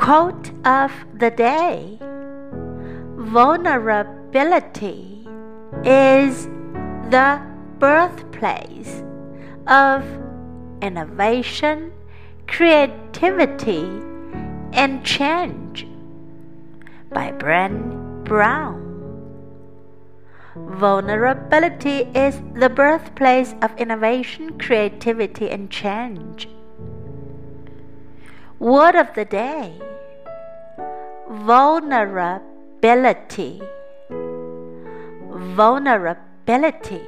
Quote of the day Vulnerability is the birthplace of innovation, creativity, and change by Brené Brown. Vulnerability is the birthplace of innovation, creativity, and change. Word of the day Vulnerability. Vulnerability.